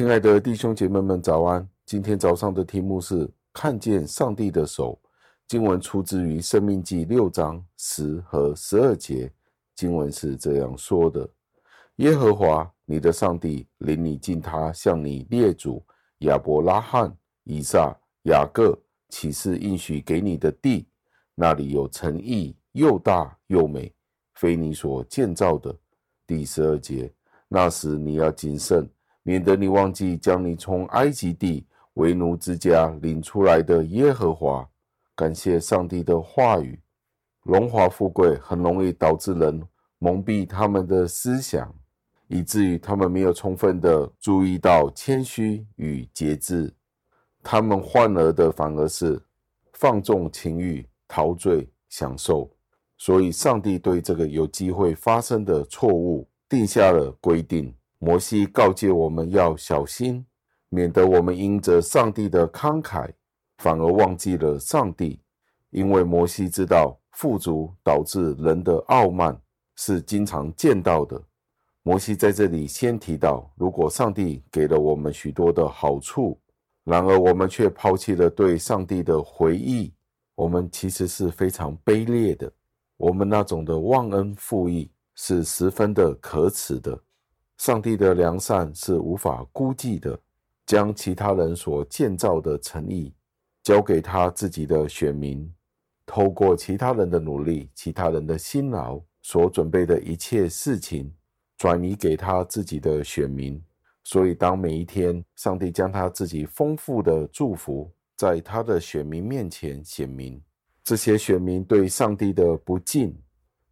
亲爱的弟兄姐妹们，早安！今天早上的题目是看见上帝的手。经文出自于《生命记》六章十和十二节。经文是这样说的：“耶和华你的上帝领你进他向你列祖亚伯拉罕、以撒、雅各起誓应许给你的地，那里有城邑，又大又美，非你所建造的。”第十二节，那时你要谨慎。免得你忘记将你从埃及地为奴之家领出来的耶和华，感谢上帝的话语。荣华富贵很容易导致人蒙蔽他们的思想，以至于他们没有充分的注意到谦虚与节制。他们换而的反而是放纵情欲、陶醉享受。所以，上帝对这个有机会发生的错误定下了规定。摩西告诫我们要小心，免得我们因着上帝的慷慨，反而忘记了上帝。因为摩西知道富足导致人的傲慢是经常见到的。摩西在这里先提到，如果上帝给了我们许多的好处，然而我们却抛弃了对上帝的回忆，我们其实是非常卑劣的。我们那种的忘恩负义是十分的可耻的。上帝的良善是无法估计的，将其他人所建造的诚意交给他自己的选民，透过其他人的努力、其他人的辛劳所准备的一切事情，转移给他自己的选民。所以，当每一天上帝将他自己丰富的祝福在他的选民面前显明，这些选民对上帝的不敬，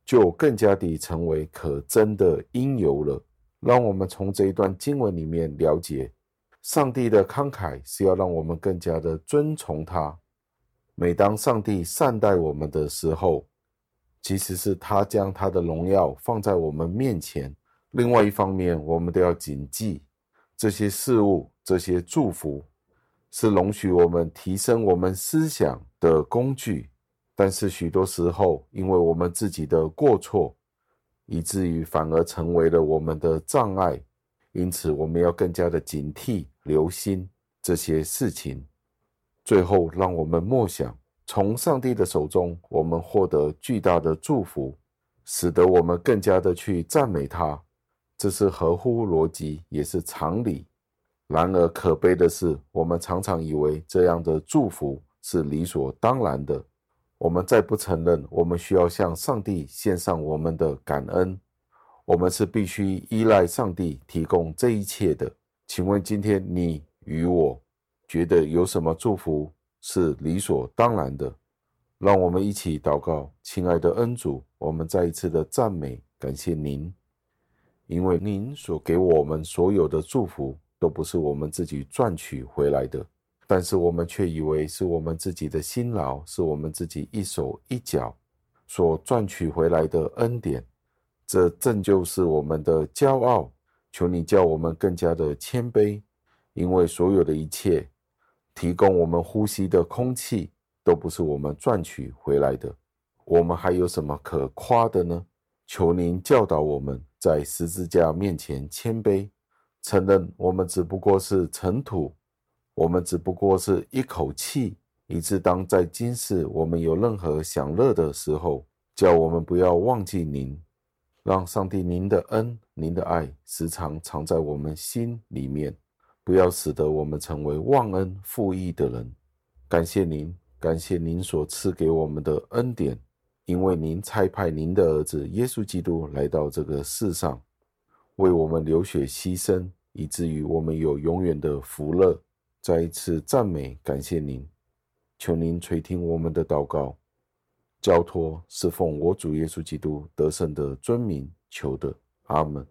就更加地成为可憎的因由了。让我们从这一段经文里面了解，上帝的慷慨是要让我们更加的尊崇他。每当上帝善待我们的时候，其实是他将他的荣耀放在我们面前。另外一方面，我们都要谨记，这些事物、这些祝福，是容许我们提升我们思想的工具。但是许多时候，因为我们自己的过错，以至于反而成为了我们的障碍，因此我们要更加的警惕、留心这些事情。最后，让我们默想，从上帝的手中，我们获得巨大的祝福，使得我们更加的去赞美他。这是合乎逻辑，也是常理。然而，可悲的是，我们常常以为这样的祝福是理所当然的。我们再不承认，我们需要向上帝献上我们的感恩。我们是必须依赖上帝提供这一切的。请问今天你与我觉得有什么祝福是理所当然的？让我们一起祷告，亲爱的恩主，我们再一次的赞美感谢您，因为您所给我们所有的祝福都不是我们自己赚取回来的。但是我们却以为是我们自己的辛劳，是我们自己一手一脚所赚取回来的恩典，这正就是我们的骄傲。求你叫我们更加的谦卑，因为所有的一切提供我们呼吸的空气都不是我们赚取回来的，我们还有什么可夸的呢？求您教导我们在十字架面前谦卑，承认我们只不过是尘土。我们只不过是一口气，以致当在今世我们有任何享乐的时候，叫我们不要忘记您，让上帝您的恩、您的爱时常藏在我们心里面，不要使得我们成为忘恩负义的人。感谢您，感谢您所赐给我们的恩典，因为您差派您的儿子耶稣基督来到这个世上，为我们流血牺牲，以至于我们有永远的福乐。再一次赞美，感谢您，求您垂听我们的祷告，交托是奉我主耶稣基督得胜的尊名求的，阿门。